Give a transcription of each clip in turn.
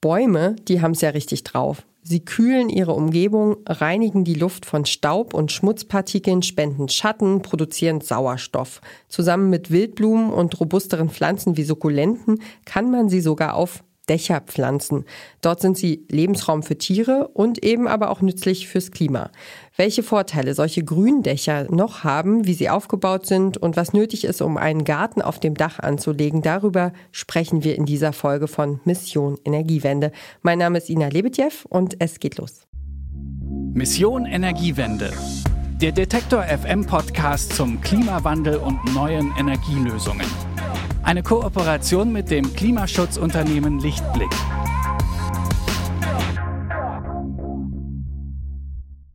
Bäume, die haben es ja richtig drauf. Sie kühlen ihre Umgebung, reinigen die Luft von Staub und Schmutzpartikeln, spenden Schatten, produzieren Sauerstoff. Zusammen mit Wildblumen und robusteren Pflanzen wie Sukkulenten kann man sie sogar auf Dächer pflanzen. Dort sind sie Lebensraum für Tiere und eben aber auch nützlich fürs Klima. Welche Vorteile solche Gründächer noch haben, wie sie aufgebaut sind und was nötig ist, um einen Garten auf dem Dach anzulegen, darüber sprechen wir in dieser Folge von Mission Energiewende. Mein Name ist Ina Lebetjew und es geht los. Mission Energiewende. Der Detektor FM Podcast zum Klimawandel und neuen Energielösungen. Eine Kooperation mit dem Klimaschutzunternehmen Lichtblick.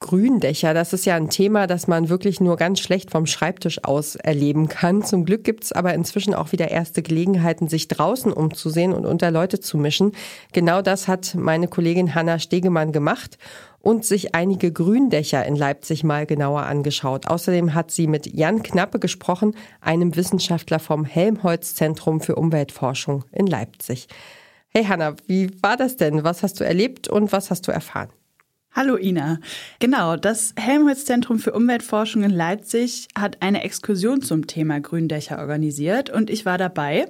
Gründächer, das ist ja ein Thema, das man wirklich nur ganz schlecht vom Schreibtisch aus erleben kann. Zum Glück gibt es aber inzwischen auch wieder erste Gelegenheiten, sich draußen umzusehen und unter Leute zu mischen. Genau das hat meine Kollegin Hanna Stegemann gemacht und sich einige Gründächer in Leipzig mal genauer angeschaut. Außerdem hat sie mit Jan Knappe gesprochen, einem Wissenschaftler vom Helmholtz Zentrum für Umweltforschung in Leipzig. Hey Hanna, wie war das denn? Was hast du erlebt und was hast du erfahren? Hallo Ina. Genau, das Helmholtz Zentrum für Umweltforschung in Leipzig hat eine Exkursion zum Thema Gründächer organisiert und ich war dabei.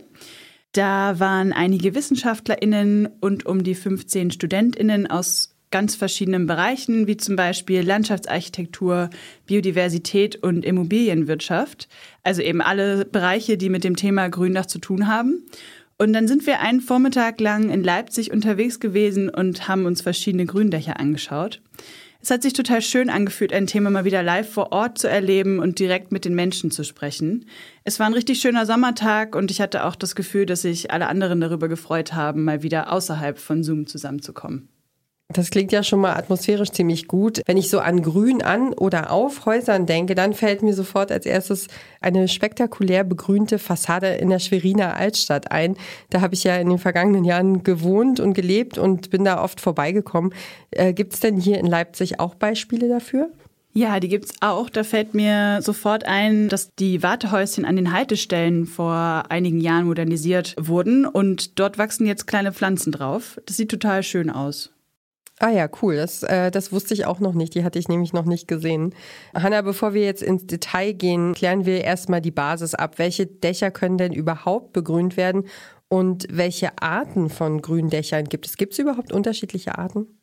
Da waren einige WissenschaftlerInnen und um die 15 StudentInnen aus ganz verschiedenen Bereichen, wie zum Beispiel Landschaftsarchitektur, Biodiversität und Immobilienwirtschaft. Also eben alle Bereiche, die mit dem Thema Gründach zu tun haben. Und dann sind wir einen Vormittag lang in Leipzig unterwegs gewesen und haben uns verschiedene Gründächer angeschaut. Es hat sich total schön angefühlt, ein Thema mal wieder live vor Ort zu erleben und direkt mit den Menschen zu sprechen. Es war ein richtig schöner Sommertag und ich hatte auch das Gefühl, dass sich alle anderen darüber gefreut haben, mal wieder außerhalb von Zoom zusammenzukommen. Das klingt ja schon mal atmosphärisch ziemlich gut. Wenn ich so an Grün an oder auf Häusern denke, dann fällt mir sofort als erstes eine spektakulär begrünte Fassade in der Schweriner Altstadt ein. Da habe ich ja in den vergangenen Jahren gewohnt und gelebt und bin da oft vorbeigekommen. Äh, Gibt es denn hier in Leipzig auch Beispiele dafür? Ja, die gibt's auch. Da fällt mir sofort ein, dass die Wartehäuschen an den Haltestellen vor einigen Jahren modernisiert wurden und dort wachsen jetzt kleine Pflanzen drauf. Das sieht total schön aus. Ah ja, cool. Das, äh, das wusste ich auch noch nicht. Die hatte ich nämlich noch nicht gesehen. Hanna, bevor wir jetzt ins Detail gehen, klären wir erstmal die Basis ab. Welche Dächer können denn überhaupt begrünt werden und welche Arten von Gründächern gibt es? Gibt es überhaupt unterschiedliche Arten?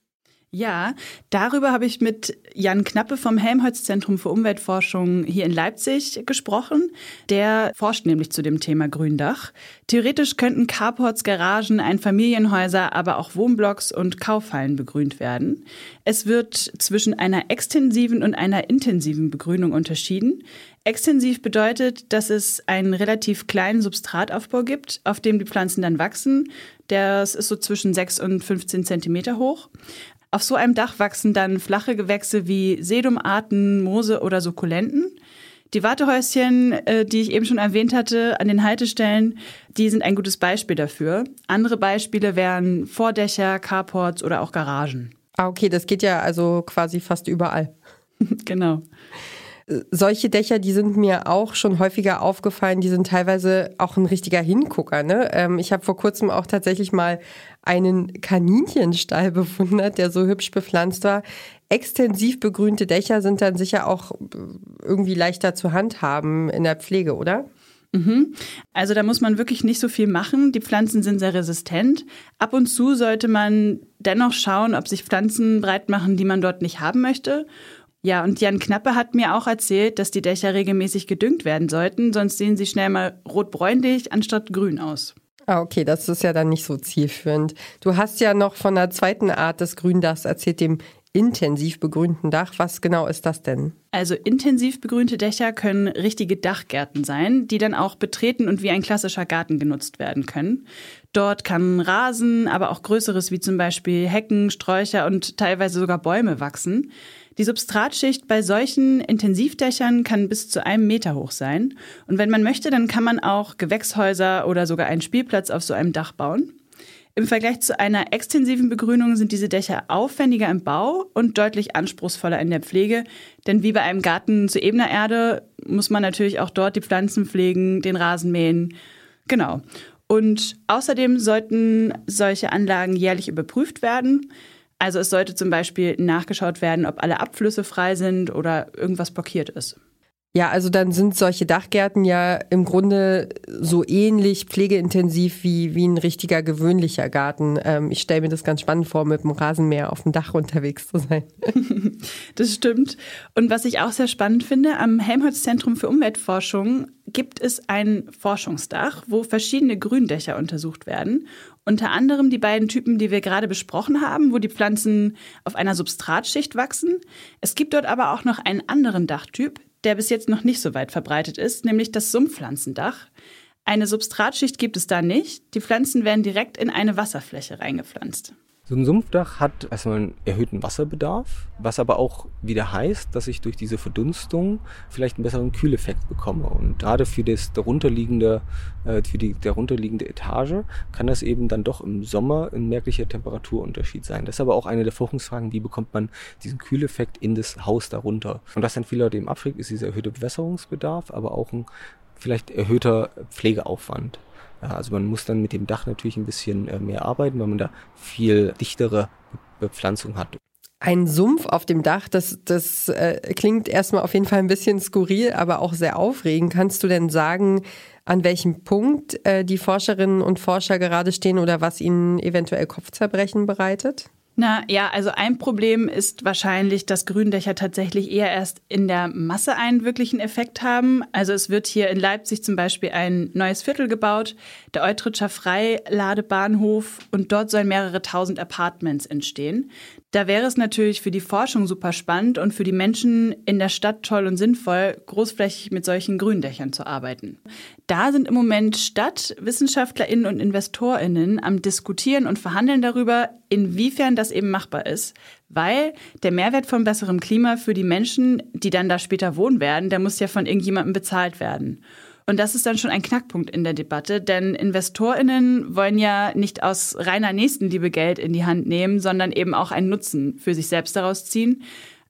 Ja, darüber habe ich mit Jan Knappe vom Helmholtz Zentrum für Umweltforschung hier in Leipzig gesprochen. Der forscht nämlich zu dem Thema Gründach. Theoretisch könnten Carports, Garagen, Einfamilienhäuser, aber auch Wohnblocks und Kaufhallen begrünt werden. Es wird zwischen einer extensiven und einer intensiven Begrünung unterschieden. Extensiv bedeutet, dass es einen relativ kleinen Substrataufbau gibt, auf dem die Pflanzen dann wachsen. Das ist so zwischen 6 und 15 Zentimeter hoch. Auf so einem Dach wachsen dann flache Gewächse wie Sedumarten, Moose oder Sukkulenten. Die Wartehäuschen, äh, die ich eben schon erwähnt hatte, an den Haltestellen, die sind ein gutes Beispiel dafür. Andere Beispiele wären Vordächer, Carports oder auch Garagen. Ah, okay, das geht ja also quasi fast überall. genau. Solche Dächer, die sind mir auch schon häufiger aufgefallen, die sind teilweise auch ein richtiger Hingucker. Ne? Ähm, ich habe vor kurzem auch tatsächlich mal einen Kaninchenstall bewundert, der so hübsch bepflanzt war. Extensiv begrünte Dächer sind dann sicher auch irgendwie leichter zu handhaben in der Pflege, oder? Mhm. Also da muss man wirklich nicht so viel machen. Die Pflanzen sind sehr resistent. Ab und zu sollte man dennoch schauen, ob sich Pflanzen breit machen, die man dort nicht haben möchte. Ja, und Jan Knappe hat mir auch erzählt, dass die Dächer regelmäßig gedüngt werden sollten, sonst sehen sie schnell mal rotbräunlich anstatt grün aus. Ah, okay, das ist ja dann nicht so zielführend. Du hast ja noch von der zweiten Art des Gründachs erzählt, dem intensiv begrünten Dach. Was genau ist das denn? Also intensiv begrünte Dächer können richtige Dachgärten sein, die dann auch betreten und wie ein klassischer Garten genutzt werden können. Dort kann Rasen, aber auch Größeres wie zum Beispiel Hecken, Sträucher und teilweise sogar Bäume wachsen. Die Substratschicht bei solchen Intensivdächern kann bis zu einem Meter hoch sein. Und wenn man möchte, dann kann man auch Gewächshäuser oder sogar einen Spielplatz auf so einem Dach bauen. Im Vergleich zu einer extensiven Begrünung sind diese Dächer aufwendiger im Bau und deutlich anspruchsvoller in der Pflege. Denn wie bei einem Garten zu ebener Erde muss man natürlich auch dort die Pflanzen pflegen, den Rasen mähen. Genau. Und außerdem sollten solche Anlagen jährlich überprüft werden. Also es sollte zum Beispiel nachgeschaut werden, ob alle Abflüsse frei sind oder irgendwas blockiert ist. Ja, also dann sind solche Dachgärten ja im Grunde so ähnlich pflegeintensiv wie, wie ein richtiger gewöhnlicher Garten. Ähm, ich stelle mir das ganz spannend vor, mit dem Rasenmäher auf dem Dach unterwegs zu sein. das stimmt. Und was ich auch sehr spannend finde, am Helmholtz-Zentrum für Umweltforschung gibt es ein Forschungsdach, wo verschiedene Gründächer untersucht werden. Unter anderem die beiden Typen, die wir gerade besprochen haben, wo die Pflanzen auf einer Substratschicht wachsen. Es gibt dort aber auch noch einen anderen Dachtyp, der bis jetzt noch nicht so weit verbreitet ist, nämlich das Sumpfpflanzendach. Eine Substratschicht gibt es da nicht. Die Pflanzen werden direkt in eine Wasserfläche reingepflanzt. So ein Sumpfdach hat erstmal einen erhöhten Wasserbedarf, was aber auch wieder heißt, dass ich durch diese Verdunstung vielleicht einen besseren Kühleffekt bekomme. Und gerade für das darunterliegende, äh, für die darunterliegende Etage kann das eben dann doch im Sommer ein merklicher Temperaturunterschied sein. Das ist aber auch eine der Forschungsfragen, wie bekommt man diesen Kühleffekt in das Haus darunter. Und was dann viele Leute eben abschreckt, ist dieser erhöhte Bewässerungsbedarf, aber auch ein vielleicht erhöhter Pflegeaufwand. Also man muss dann mit dem Dach natürlich ein bisschen äh, mehr arbeiten, weil man da viel dichtere Bepflanzung hat. Ein Sumpf auf dem Dach, das, das äh, klingt erstmal auf jeden Fall ein bisschen skurril, aber auch sehr aufregend. Kannst du denn sagen, an welchem Punkt äh, die Forscherinnen und Forscher gerade stehen oder was ihnen eventuell Kopfzerbrechen bereitet? Na ja, also ein Problem ist wahrscheinlich, dass Gründächer tatsächlich eher erst in der Masse einen wirklichen Effekt haben. Also es wird hier in Leipzig zum Beispiel ein neues Viertel gebaut, der Eutritscher Freiladebahnhof und dort sollen mehrere tausend Apartments entstehen. Da wäre es natürlich für die Forschung super spannend und für die Menschen in der Stadt toll und sinnvoll, großflächig mit solchen Gründächern zu arbeiten. Da sind im Moment Stadt, WissenschaftlerInnen und InvestorInnen am Diskutieren und Verhandeln darüber, inwiefern das eben machbar ist. Weil der Mehrwert von besserem Klima für die Menschen, die dann da später wohnen werden, der muss ja von irgendjemandem bezahlt werden. Und das ist dann schon ein Knackpunkt in der Debatte, denn InvestorInnen wollen ja nicht aus reiner Nächstenliebe Geld in die Hand nehmen, sondern eben auch einen Nutzen für sich selbst daraus ziehen.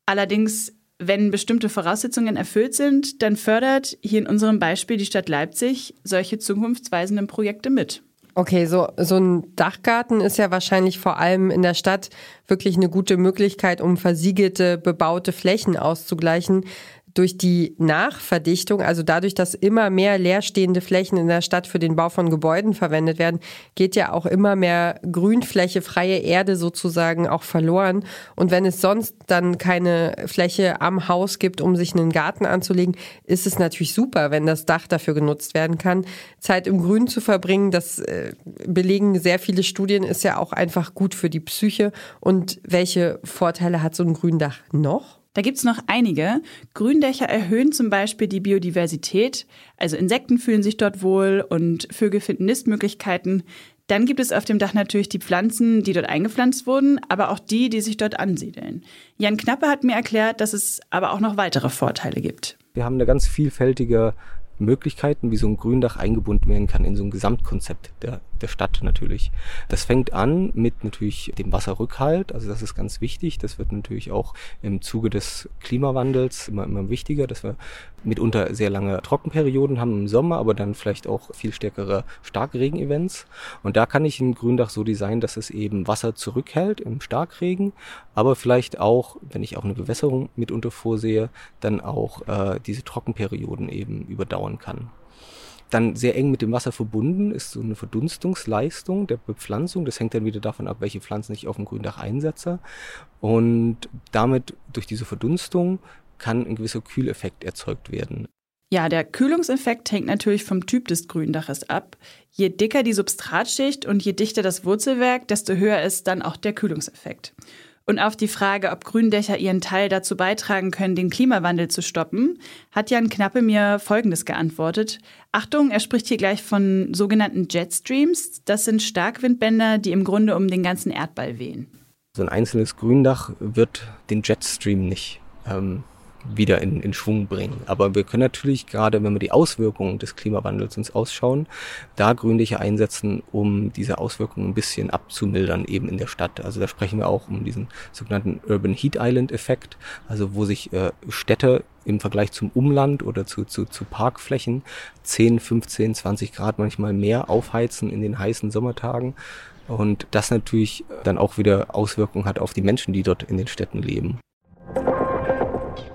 Allerdings, wenn bestimmte Voraussetzungen erfüllt sind, dann fördert hier in unserem Beispiel die Stadt Leipzig solche zukunftsweisenden Projekte mit. Okay, so, so ein Dachgarten ist ja wahrscheinlich vor allem in der Stadt wirklich eine gute Möglichkeit, um versiegelte, bebaute Flächen auszugleichen durch die Nachverdichtung, also dadurch, dass immer mehr leerstehende Flächen in der Stadt für den Bau von Gebäuden verwendet werden, geht ja auch immer mehr Grünfläche, freie Erde sozusagen auch verloren. Und wenn es sonst dann keine Fläche am Haus gibt, um sich einen Garten anzulegen, ist es natürlich super, wenn das Dach dafür genutzt werden kann. Zeit im Grün zu verbringen, das äh, belegen sehr viele Studien, ist ja auch einfach gut für die Psyche. Und welche Vorteile hat so ein Gründach noch? Da gibt's noch einige. Gründächer erhöhen zum Beispiel die Biodiversität. Also Insekten fühlen sich dort wohl und Vögel finden Nistmöglichkeiten. Dann gibt es auf dem Dach natürlich die Pflanzen, die dort eingepflanzt wurden, aber auch die, die sich dort ansiedeln. Jan Knappe hat mir erklärt, dass es aber auch noch weitere Vorteile gibt. Wir haben eine ganz vielfältige Möglichkeiten, wie so ein Gründach eingebunden werden kann in so ein Gesamtkonzept der, der Stadt natürlich. Das fängt an mit natürlich dem Wasserrückhalt, also das ist ganz wichtig. Das wird natürlich auch im Zuge des Klimawandels immer, immer wichtiger, dass wir mitunter sehr lange Trockenperioden haben im Sommer, aber dann vielleicht auch viel stärkere Starkregenevents. Und da kann ich ein Gründach so designen, dass es eben Wasser zurückhält im Starkregen, aber vielleicht auch, wenn ich auch eine Bewässerung mitunter vorsehe, dann auch äh, diese Trockenperioden eben überdauern kann. Dann sehr eng mit dem Wasser verbunden ist so eine Verdunstungsleistung der Bepflanzung. Das hängt dann wieder davon ab, welche Pflanzen ich auf dem Gründach einsetze. Und damit durch diese Verdunstung kann ein gewisser Kühleffekt erzeugt werden. Ja, der Kühlungseffekt hängt natürlich vom Typ des Gründaches ab. Je dicker die Substratschicht und je dichter das Wurzelwerk, desto höher ist dann auch der Kühlungseffekt. Und auf die Frage, ob Gründächer ihren Teil dazu beitragen können, den Klimawandel zu stoppen, hat Jan Knappe mir Folgendes geantwortet. Achtung, er spricht hier gleich von sogenannten Jetstreams. Das sind Starkwindbänder, die im Grunde um den ganzen Erdball wehen. So ein einzelnes Gründach wird den Jetstream nicht ähm, wieder in, in Schwung bringen. Aber wir können natürlich gerade, wenn wir die Auswirkungen des Klimawandels uns ausschauen, da Grünliche einsetzen, um diese Auswirkungen ein bisschen abzumildern, eben in der Stadt. Also da sprechen wir auch um diesen sogenannten Urban Heat Island Effekt, also wo sich äh, Städte im Vergleich zum Umland oder zu, zu, zu Parkflächen 10, 15, 20 Grad manchmal mehr aufheizen in den heißen Sommertagen. Und das natürlich dann auch wieder Auswirkungen hat auf die Menschen, die dort in den Städten leben.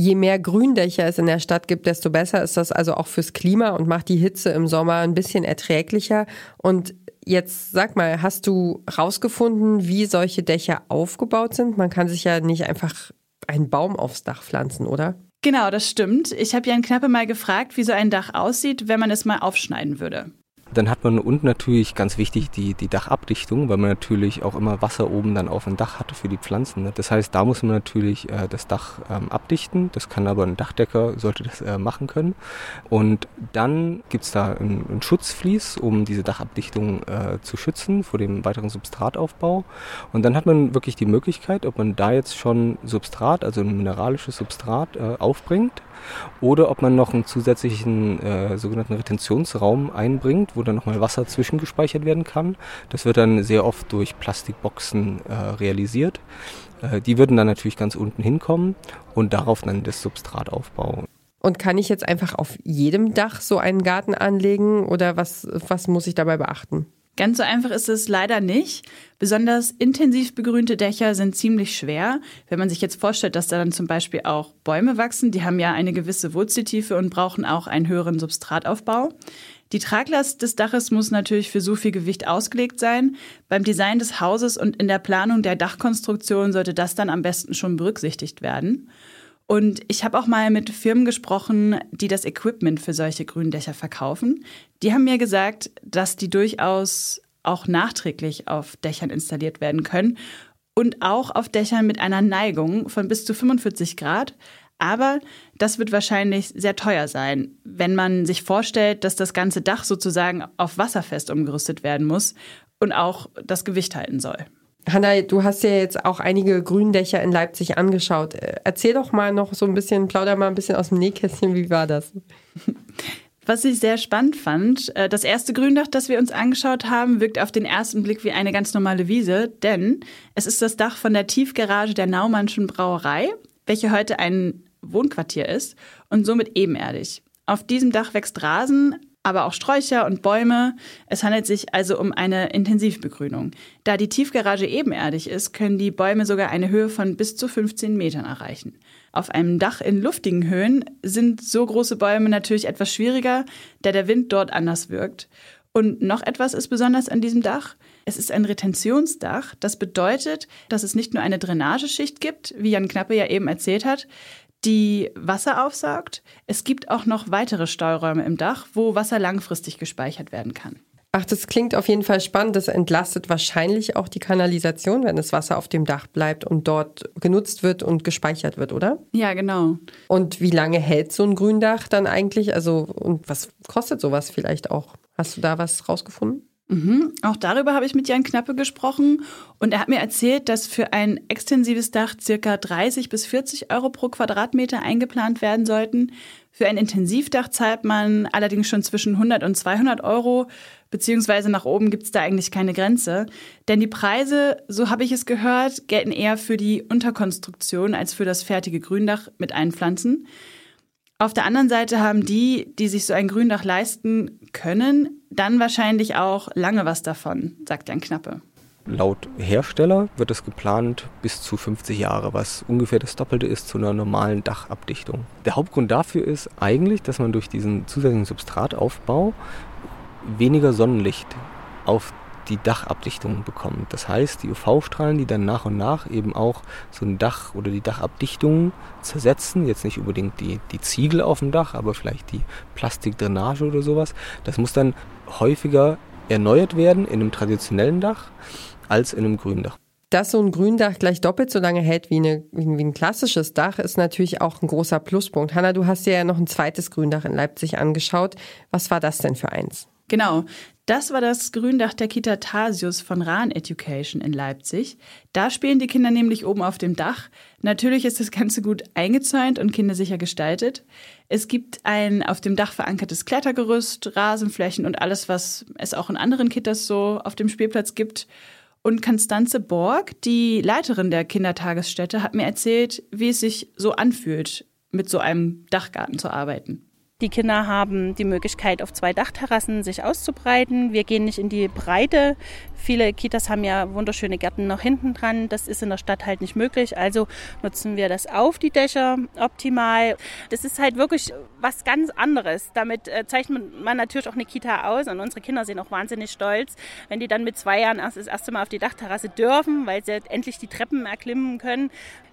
Je mehr Gründächer es in der Stadt gibt, desto besser ist das also auch fürs Klima und macht die Hitze im Sommer ein bisschen erträglicher. Und jetzt sag mal, hast du rausgefunden, wie solche Dächer aufgebaut sind? Man kann sich ja nicht einfach einen Baum aufs Dach pflanzen, oder? Genau, das stimmt. Ich habe Jan Knappe mal gefragt, wie so ein Dach aussieht, wenn man es mal aufschneiden würde. Dann hat man unten natürlich ganz wichtig die, die Dachabdichtung, weil man natürlich auch immer Wasser oben dann auf dem Dach hatte für die Pflanzen. Ne? Das heißt, da muss man natürlich äh, das Dach ähm, abdichten. Das kann aber ein Dachdecker, sollte das äh, machen können. Und dann gibt's da ein, ein Schutzvlies, um diese Dachabdichtung äh, zu schützen vor dem weiteren Substrataufbau. Und dann hat man wirklich die Möglichkeit, ob man da jetzt schon Substrat, also ein mineralisches Substrat äh, aufbringt oder ob man noch einen zusätzlichen äh, sogenannten Retentionsraum einbringt, wo dann nochmal Wasser zwischengespeichert werden kann. Das wird dann sehr oft durch Plastikboxen äh, realisiert. Äh, die würden dann natürlich ganz unten hinkommen und darauf dann das Substrat aufbauen. Und kann ich jetzt einfach auf jedem Dach so einen Garten anlegen oder was, was muss ich dabei beachten? Ganz so einfach ist es leider nicht. Besonders intensiv begrünte Dächer sind ziemlich schwer. Wenn man sich jetzt vorstellt, dass da dann zum Beispiel auch Bäume wachsen, die haben ja eine gewisse Wurzeltiefe und brauchen auch einen höheren Substrataufbau. Die Traglast des Daches muss natürlich für so viel Gewicht ausgelegt sein. Beim Design des Hauses und in der Planung der Dachkonstruktion sollte das dann am besten schon berücksichtigt werden. Und ich habe auch mal mit Firmen gesprochen, die das Equipment für solche Gründächer verkaufen. Die haben mir gesagt, dass die durchaus auch nachträglich auf Dächern installiert werden können und auch auf Dächern mit einer Neigung von bis zu 45 Grad. Aber das wird wahrscheinlich sehr teuer sein, wenn man sich vorstellt, dass das ganze Dach sozusagen auf wasserfest umgerüstet werden muss und auch das Gewicht halten soll. Hanna, du hast ja jetzt auch einige Gründächer in Leipzig angeschaut. Äh, erzähl doch mal noch so ein bisschen, plauder mal ein bisschen aus dem Nähkästchen, wie war das? Was ich sehr spannend fand, äh, das erste Gründach, das wir uns angeschaut haben, wirkt auf den ersten Blick wie eine ganz normale Wiese, denn es ist das Dach von der Tiefgarage der Naumannschen Brauerei, welche heute ein Wohnquartier ist und somit ebenerdig. Auf diesem Dach wächst Rasen, aber auch Sträucher und Bäume. Es handelt sich also um eine Intensivbegrünung. Da die Tiefgarage ebenerdig ist, können die Bäume sogar eine Höhe von bis zu 15 Metern erreichen. Auf einem Dach in luftigen Höhen sind so große Bäume natürlich etwas schwieriger, da der Wind dort anders wirkt. Und noch etwas ist besonders an diesem Dach. Es ist ein Retentionsdach. Das bedeutet, dass es nicht nur eine Drainageschicht gibt, wie Jan Knappe ja eben erzählt hat, die Wasser aufsaugt. Es gibt auch noch weitere Steuräume im Dach, wo Wasser langfristig gespeichert werden kann. Ach, das klingt auf jeden Fall spannend. Das entlastet wahrscheinlich auch die Kanalisation, wenn das Wasser auf dem Dach bleibt und dort genutzt wird und gespeichert wird, oder? Ja, genau. Und wie lange hält so ein Gründach dann eigentlich? Also, und was kostet sowas vielleicht auch? Hast du da was rausgefunden? Mhm. Auch darüber habe ich mit Jan Knappe gesprochen und er hat mir erzählt, dass für ein extensives Dach circa 30 bis 40 Euro pro Quadratmeter eingeplant werden sollten. Für ein Intensivdach zahlt man allerdings schon zwischen 100 und 200 Euro, beziehungsweise nach oben gibt es da eigentlich keine Grenze. Denn die Preise, so habe ich es gehört, gelten eher für die Unterkonstruktion als für das fertige Gründach mit Einpflanzen. Auf der anderen Seite haben die, die sich so ein Gründach leisten können, dann wahrscheinlich auch lange was davon, sagt Jan Knappe. Laut Hersteller wird es geplant bis zu 50 Jahre, was ungefähr das Doppelte ist zu einer normalen Dachabdichtung. Der Hauptgrund dafür ist eigentlich, dass man durch diesen zusätzlichen Substrataufbau weniger Sonnenlicht auf die Dachabdichtung bekommt. Das heißt, die UV-Strahlen, die dann nach und nach eben auch so ein Dach oder die Dachabdichtung zersetzen, jetzt nicht unbedingt die, die Ziegel auf dem Dach, aber vielleicht die Plastikdrainage oder sowas, das muss dann häufiger erneuert werden in einem traditionellen Dach als in einem Gründach. Dass so ein Gründach gleich doppelt so lange hält wie, eine, wie ein klassisches Dach, ist natürlich auch ein großer Pluspunkt. Hanna, du hast dir ja noch ein zweites Gründach in Leipzig angeschaut. Was war das denn für eins? Genau, das war das Gründach der Kita Thasius von Rahn Education in Leipzig. Da spielen die Kinder nämlich oben auf dem Dach. Natürlich ist das Ganze gut eingezäunt und kindersicher gestaltet. Es gibt ein auf dem Dach verankertes Klettergerüst, Rasenflächen und alles, was es auch in anderen Kitas so auf dem Spielplatz gibt. Und Konstanze Borg, die Leiterin der Kindertagesstätte, hat mir erzählt, wie es sich so anfühlt, mit so einem Dachgarten zu arbeiten. Die Kinder haben die Möglichkeit, auf zwei Dachterrassen sich auszubreiten. Wir gehen nicht in die Breite. Viele Kitas haben ja wunderschöne Gärten noch hinten dran. Das ist in der Stadt halt nicht möglich. Also nutzen wir das auf die Dächer optimal. Das ist halt wirklich was ganz anderes. Damit äh, zeichnet man natürlich auch eine Kita aus und unsere Kinder sind auch wahnsinnig stolz, wenn die dann mit zwei Jahren erst das erste Mal auf die Dachterrasse dürfen, weil sie endlich die Treppen erklimmen können.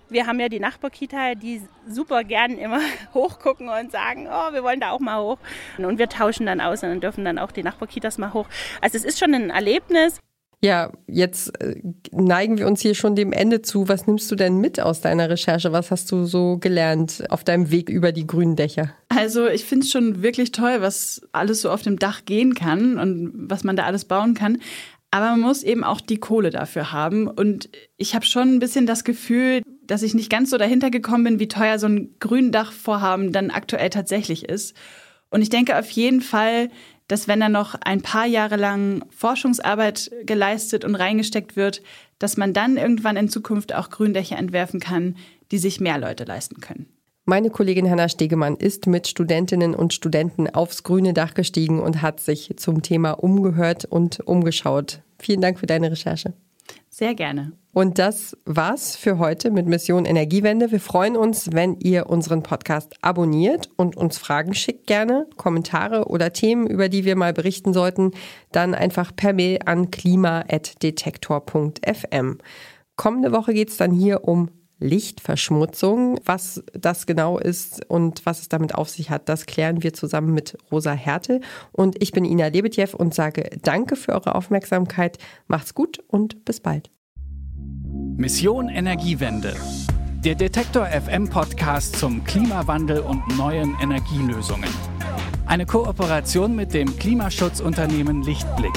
Wir haben ja die Nachbarkita, die super gern immer hochgucken und sagen, oh, wir wollen da auch mal hoch. Und wir tauschen dann aus und dann dürfen dann auch die Nachbarkitas mal hoch. Also es ist schon ein Erlebnis. Ja, jetzt äh, neigen wir uns hier schon dem Ende zu. Was nimmst du denn mit aus deiner Recherche? Was hast du so gelernt auf deinem Weg über die grünen Dächer? Also ich finde es schon wirklich toll, was alles so auf dem Dach gehen kann und was man da alles bauen kann. Aber man muss eben auch die Kohle dafür haben. Und ich habe schon ein bisschen das Gefühl, dass ich nicht ganz so dahinter gekommen bin, wie teuer so ein Gründachvorhaben dann aktuell tatsächlich ist. Und ich denke auf jeden Fall, dass wenn da noch ein paar Jahre lang Forschungsarbeit geleistet und reingesteckt wird, dass man dann irgendwann in Zukunft auch Gründächer entwerfen kann, die sich mehr Leute leisten können. Meine Kollegin Hanna Stegemann ist mit Studentinnen und Studenten aufs grüne Dach gestiegen und hat sich zum Thema umgehört und umgeschaut. Vielen Dank für deine Recherche. Sehr gerne. Und das war's für heute mit Mission Energiewende. Wir freuen uns, wenn ihr unseren Podcast abonniert und uns Fragen schickt gerne, Kommentare oder Themen, über die wir mal berichten sollten, dann einfach per Mail an klima.detektor.fm. Kommende Woche geht's dann hier um Lichtverschmutzung. Was das genau ist und was es damit auf sich hat, das klären wir zusammen mit Rosa Härte. Und ich bin Ina Lebetjew und sage Danke für eure Aufmerksamkeit. Macht's gut und bis bald. Mission Energiewende. Der Detektor FM Podcast zum Klimawandel und neuen Energielösungen. Eine Kooperation mit dem Klimaschutzunternehmen Lichtblick.